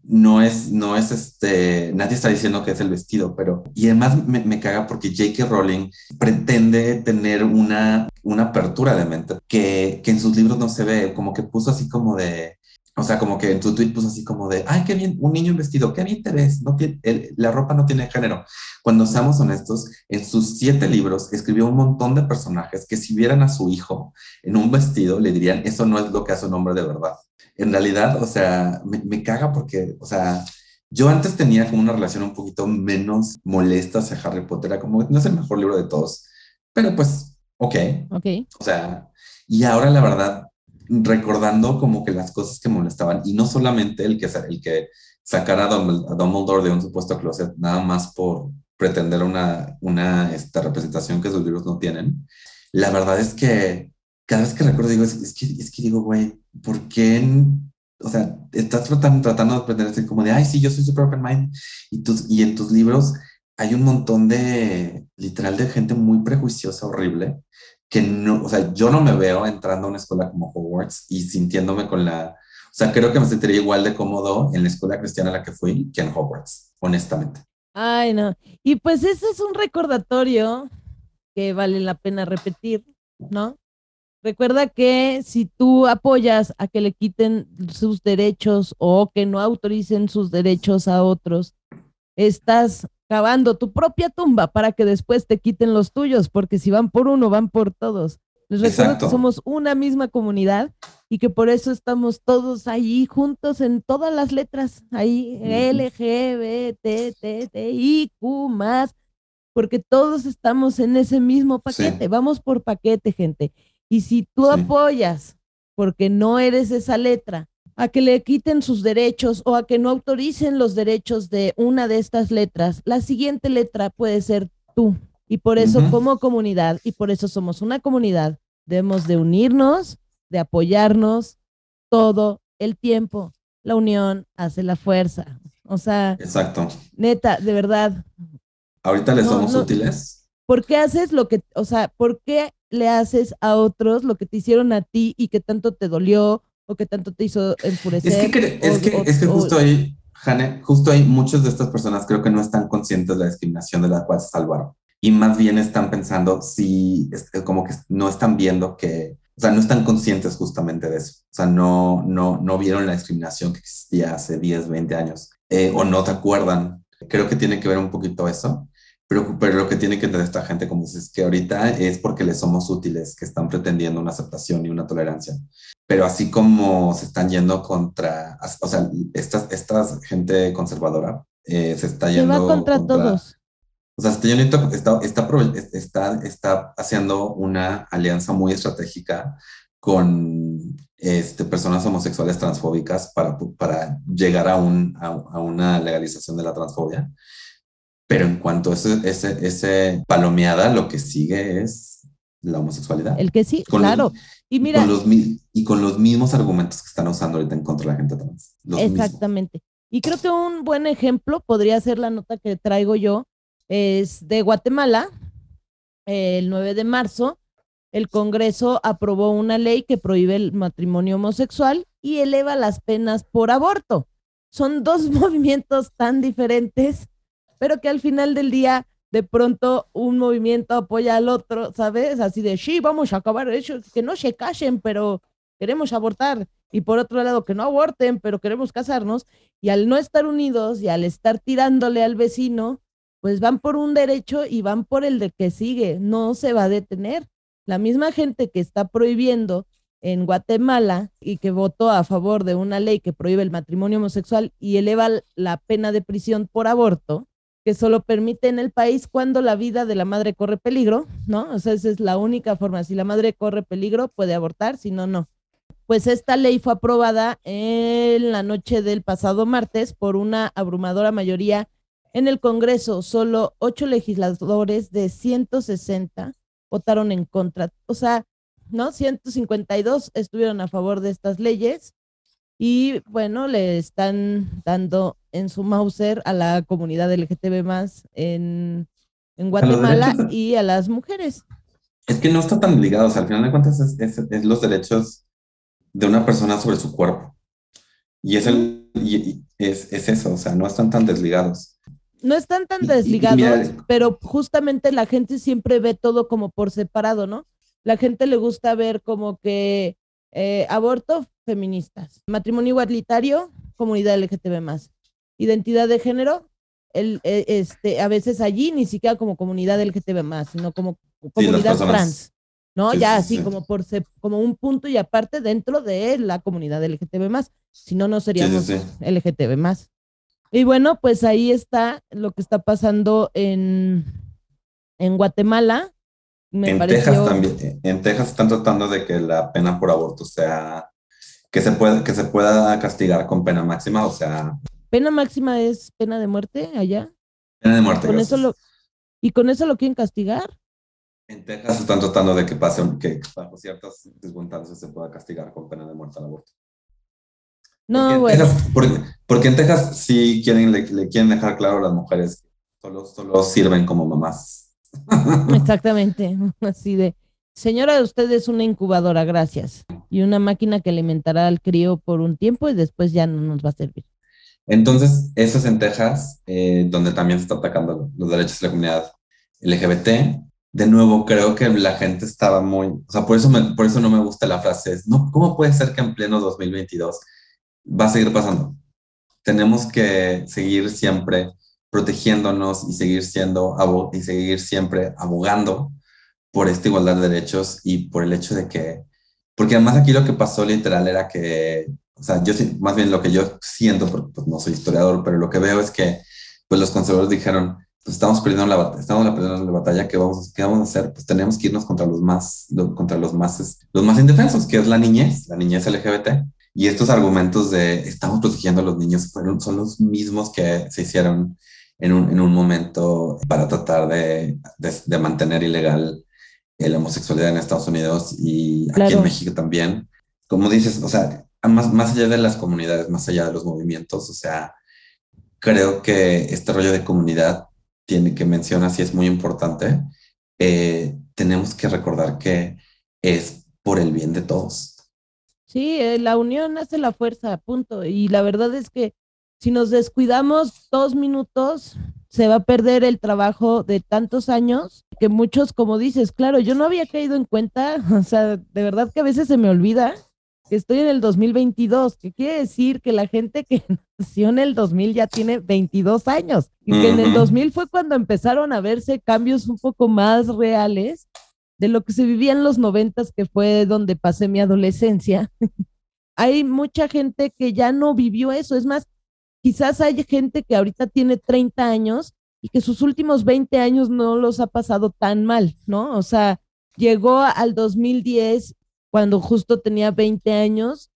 No es, no es este, nadie está diciendo que es el vestido, pero, y además me, me caga porque J.K. Rowling pretende tener una, una apertura de mente que, que en sus libros no se ve, como que puso así como de, o sea, como que en tu tweet puso así como de, ay, qué bien, un niño vestido, qué bien te ves, no tiene, el, la ropa no tiene género. Cuando seamos honestos, en sus siete libros escribió un montón de personajes que si vieran a su hijo en un vestido, le dirían, eso no es lo que hace un hombre de verdad. En realidad, o sea, me, me caga porque, o sea, yo antes tenía como una relación un poquito menos molesta hacia Harry Potter, era como, no es el mejor libro de todos, pero pues, ok. Ok. O sea, y ahora la verdad, recordando como que las cosas que molestaban, y no solamente el que, el que sacara a Dumbledore de un supuesto closet, nada más por pretender una, una esta representación que sus libros no tienen. La verdad es que cada vez que recuerdo digo, es, es que, es que digo, güey, ¿por qué? O sea, estás tratando, tratando de pretender como de, ay, sí, yo soy super open mind, y, tus, y en tus libros hay un montón de, literal, de gente muy prejuiciosa, horrible, que no, o sea, yo no me veo entrando a una escuela como Hogwarts y sintiéndome con la, o sea, creo que me sentiría igual de cómodo en la escuela cristiana a la que fui que en Hogwarts, honestamente. Ay, no. Y pues ese es un recordatorio que vale la pena repetir, ¿no? Recuerda que si tú apoyas a que le quiten sus derechos o que no autoricen sus derechos a otros, estás cavando tu propia tumba para que después te quiten los tuyos, porque si van por uno, van por todos. Les recuerdo Exacto. que somos una misma comunidad y que por eso estamos todos ahí juntos en todas las letras, ahí L, G, B, T, T, T, I, Q, más, porque todos estamos en ese mismo paquete, vamos por paquete, gente. Y si tú Sí. apoyas, porque no eres esa letra, a que le quiten sus derechos o a que no autoricen los derechos de una de estas letras, la siguiente letra puede ser tú. Y por eso como comunidad, y por eso somos una comunidad, debemos de unirnos, de apoyarnos todo el tiempo. La unión hace la fuerza. O sea, Exacto. neta, de verdad, Ahorita le No, somos no. útiles. ¿por qué haces lo que, o sea, por qué le haces a otros lo que te hicieron a ti y que tanto te dolió o que tanto te hizo enfurecer? Es que, es o- que, o- es que o- justo ahí, Jane, justo ahí muchas de estas personas creo que no están conscientes de la discriminación de la cual se salvaron. Y más bien están pensando si, es que como que no están viendo que, o sea, no están conscientes justamente de eso. O sea, no, no, no vieron la discriminación que existía hace 10, 20 años. Eh, o no te acuerdan. Creo que tiene que ver un poquito eso. Pero, pero lo que tiene que entender esta gente, como dices, que ahorita es porque les somos útiles, que están pretendiendo una aceptación y una tolerancia pero así como se están yendo contra, o sea, esta, esta gente conservadora eh, se está se yendo va contra, todos. O sea, se está, está, está, está, está haciendo una alianza muy estratégica con este, personas homosexuales transfóbicas para, para llegar a, un, a, a una legalización de la transfobia. Pero en cuanto a ese, ese, ese palomeada, lo que sigue es la homosexualidad. El que sí, Con claro. Y Y mira, con los, y con los mismos argumentos que están usando ahorita en contra de la gente trans. Mismos. Exactamente. Y creo que un buen ejemplo podría ser la nota que traigo yo, es de Guatemala, el 9 de marzo, el Congreso aprobó una ley que prohíbe el matrimonio homosexual y eleva las penas por aborto. Son dos movimientos tan diferentes, pero que al final del día, de pronto, un movimiento apoya al otro, ¿sabes? Así de, sí, vamos a acabar eso, que no se casen, pero queremos abortar. Y por otro lado, que no aborten, pero queremos casarnos. Y al no estar unidos y al estar tirándole al vecino, pues van por un derecho y van por el de que sigue. No se va a detener. La misma gente que está prohibiendo en Guatemala y que votó a favor de una ley que prohíbe el matrimonio homosexual y eleva la pena de prisión por aborto, que solo permite en el país cuando la vida de la madre corre peligro, ¿no? O sea, esa es la única forma. Si la madre corre peligro, puede abortar, si no, no. Pues esta ley fue aprobada en la noche del pasado martes por una abrumadora mayoría en el Congreso. Solo ocho legisladores de 160 votaron en contra. O sea, ¿no? 152 estuvieron a favor de estas leyes Y bueno, le están dando en su Mauser a la comunidad LGTB más en, en Guatemala y a las mujeres. Es que no está tan ligado, o sea, al final de cuentas es, es- es los derechos de una persona sobre su cuerpo. Y es, el, y- y es, es eso, o sea, no están tan desligados. No están tan y- desligados, mira- pero justamente la gente siempre ve todo como por separado, ¿no? La gente le gusta ver como que eh, aborto, feministas, matrimonio igualitario, comunidad LGTB más, identidad de género, el, eh, este, a veces allí ni siquiera como comunidad LGTB más, sino como comunidad personas. trans, ¿no? Sí, ya sí, así sí. como por se- como un punto y aparte dentro de la comunidad LGTB más, si no, no Sí, sí, seríamos sí. LGTB más. Y bueno, pues ahí está lo que está pasando en, en Guatemala. Me en pareció, Texas también, en Texas están tratando de que la pena por aborto sea, que se pueda, que se pueda castigar con pena máxima, o sea, pena máxima es pena de muerte allá. pena de muerte. Con gracias. eso lo, y con eso lo quieren castigar. En Texas están tratando de que pase, un- que bajo ciertas circunstancias se pueda castigar con pena de muerte al aborto. No, porque, en bueno, Texas, porque, porque en Texas sí quieren, le, le quieren dejar claro a las mujeres que solo, solo sirven como mamás. exactamente. Así de, señora, usted es una incubadora, gracias. Y una máquina que alimentará al crío por un tiempo y después ya no nos va a servir. Entonces, eso es en Texas, eh, donde también se está atacando los derechos de la comunidad LGBT. De nuevo, creo que la gente estaba muy, o sea, por eso, por eso no me gusta la frase, es, no, ¿cómo puede ser que en pleno 2022 va a seguir pasando? Tenemos que seguir siempre protegiéndonos y seguir siendo, y seguir siempre abogando por esta igualdad de derechos y por el hecho de que, porque además aquí lo que pasó literal era que o sea, yo más bien lo que yo siento, porque pues, no soy historiador, pero lo que veo es que pues los conservadores dijeron, pues estamos perdiendo la estamos perdiendo la batalla, ¿qué vamos, qué vamos a hacer? Pues tenemos que irnos contra los más, contra los más, los más indefensos, que es la niñez, la niñez LGBT. Y estos argumentos de estamos protegiendo a los niños fueron, son los mismos que se hicieron en un, en un momento para tratar de, de, de mantener ilegal la homosexualidad en Estados Unidos y aquí Claro. en México también. Como dices, o sea, más, más allá de las comunidades, más allá de los movimientos, o sea, creo que este rollo de comunidad tiene que mencionas y es muy importante. eh, tenemos que recordar que es por el bien de todos. Sí, eh, la unión hace la fuerza, punto. Y la verdad es que si nos descuidamos dos minutos, se va a perder el trabajo de tantos años que muchos, como dices, claro, yo no había caído en cuenta, o sea, de verdad que a veces se me olvida que estoy en el 2022, que quiere decir que la gente que nació en el 2000 ya tiene 22 años y que en el Ujú. 2000 fue cuando empezaron a verse cambios un poco más reales de lo que se vivía en los noventas, que fue donde pasé mi adolescencia. hay mucha gente que ya no vivió eso. Es más, quizás hay gente que ahorita tiene 30 años y que sus últimos 20 años no los ha pasado tan mal, ¿no? O sea, llegó al 2010 cuando justo tenía 20 años,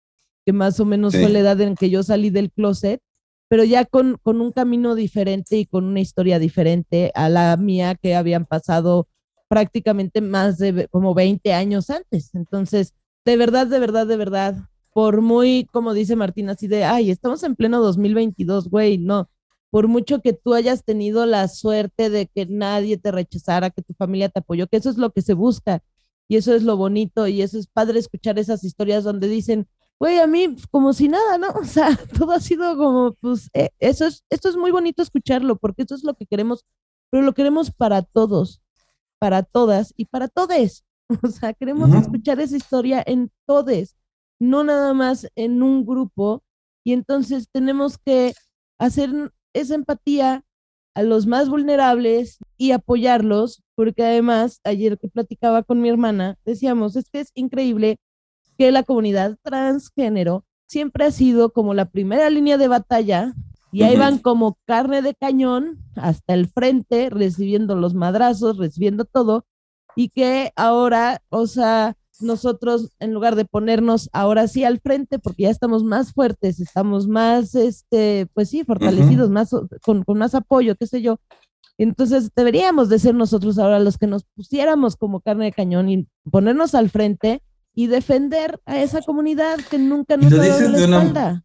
que más o menos Sí. fue la edad en que yo salí del closet, pero ya con, con un camino diferente y con una historia diferente a la mía que habían pasado prácticamente más de como 20 años antes. Entonces, de verdad, de verdad, de verdad, por muy, como dice Martín, así de, ay, estamos en pleno 2022, güey, no, por mucho que tú hayas tenido la suerte de que nadie te rechazara, que tu familia te apoyó, que eso es lo que se busca y eso es lo bonito y eso es padre escuchar esas historias donde dicen, güey, a mí pues, como si nada, ¿no? O sea, todo ha sido como, pues, eh, eso es, esto es muy bonito escucharlo porque eso es lo que queremos, pero lo queremos para todos, para todas y para todes. O sea, queremos escuchar esa historia en todes, no nada más en un grupo. Y entonces tenemos que hacer esa empatía a los más vulnerables y apoyarlos, porque además, ayer que platicaba con mi hermana, decíamos, es que es increíble que la comunidad transgénero siempre ha sido como la primera línea de batalla y ahí van como carne de cañón hasta el frente, recibiendo los madrazos, recibiendo todo, y que ahora, o sea, nosotros en lugar de ponernos ahora sí al frente, porque ya estamos más fuertes, estamos más, este, pues sí, fortalecidos, más, con, con más apoyo, qué sé yo, entonces deberíamos de ser nosotros ahora los que nos pusiéramos como carne de cañón y ponernos al frente y defender a esa comunidad que nunca nos lo ha dado dices la de una- espalda.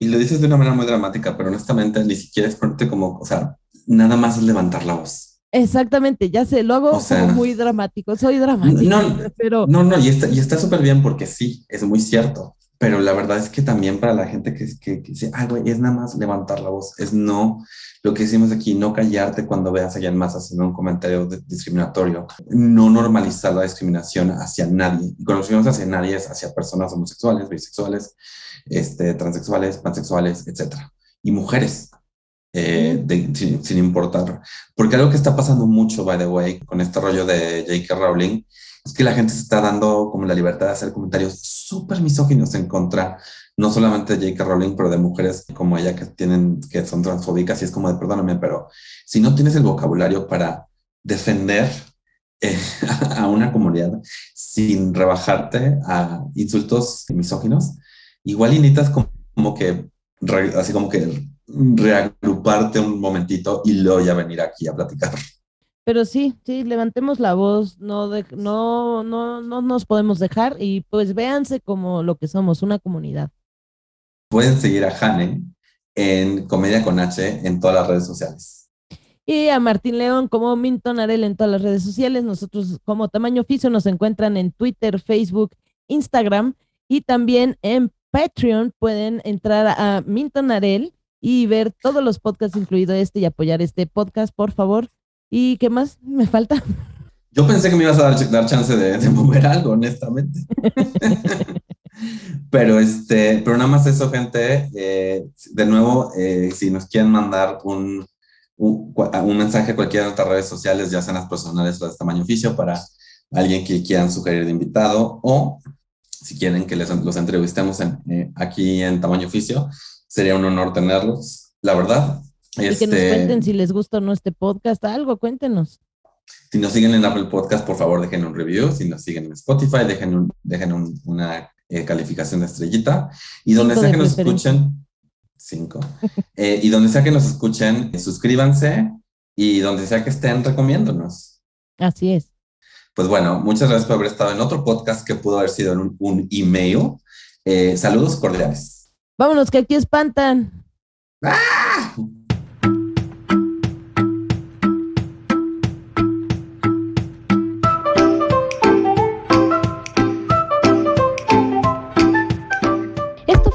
Y lo dices de una manera muy dramática, pero honestamente ni siquiera es ponerte como, o sea, nada más es levantar la voz. Exactamente, ya sé, lo hago O sea- como muy dramático, soy dramático, No, pero No, no, y está, y está súper bien porque sí, es muy cierto. Pero la verdad es que también para la gente que, que, que dice, ah, güey, es nada más levantar la voz, es no, lo que decimos aquí, no callarte cuando veas a alguien más haciendo un comentario de- discriminatorio, no normalizar la discriminación hacia nadie. Y cuando decimos hacia nadie es hacia personas homosexuales, bisexuales, este, transexuales, pansexuales, etcétera. Y mujeres, eh, de- sin, sin importar. Porque algo que está pasando mucho, by the way, con este rollo de J.K. Rowling, es que la gente se está dando como la libertad de hacer comentarios súper misóginos en contra, no solamente de J.K. Rowling, pero de mujeres como ella que tienen, que son transfóbicas y es como de, perdóname, pero si no tienes el vocabulario para defender eh, a una comunidad sin rebajarte a insultos misóginos, igual necesitas como, que, así como que reagruparte un momentito y luego ya venir aquí a platicar. Pero sí, sí, levantemos la voz, no, de- no, no, no nos podemos dejar y pues véanse como lo que somos, una comunidad. Pueden seguir a Hane en Comedia con H en todas las redes sociales. Y a Martín León como Minton Arel en todas las redes sociales. Nosotros como Tamaño Oficio nos encuentran en Twitter, Facebook, Instagram y también en Patreon pueden entrar a Minton Arel y ver todos los podcasts, incluido este, y apoyar este podcast, por favor. ¿Y qué más me falta? Yo pensé que me ibas a dar, dar chance de, de mover algo, honestamente. pero este, pero nada más eso, gente. Eh, de nuevo, eh, si nos quieren mandar un, un, un mensaje a cualquiera de nuestras redes sociales, ya sean las personales o las de tamaño oficio, para alguien que quieran sugerir de invitado, o si quieren que les, los entrevistemos en, eh, aquí en tamaño oficio, sería un honor tenerlos. La verdad. Y que nos este, cuenten si les gusta o no este podcast, algo, cuéntenos. Si nos siguen en Apple Podcast, por favor, dejen un review. Si nos siguen en Spotify, dejen, un- dejen un- una eh, calificación de estrellita. Y donde Cinco sea que nos escuchen, cinco. Eh, y donde sea que nos escuchen, eh, suscríbanse. Y donde sea que estén, recomiéndonos. Así es. Pues bueno, muchas gracias por haber estado en otro podcast que pudo haber sido en un, un email. Eh, saludos cordiales. Vámonos, que aquí espantan. Esto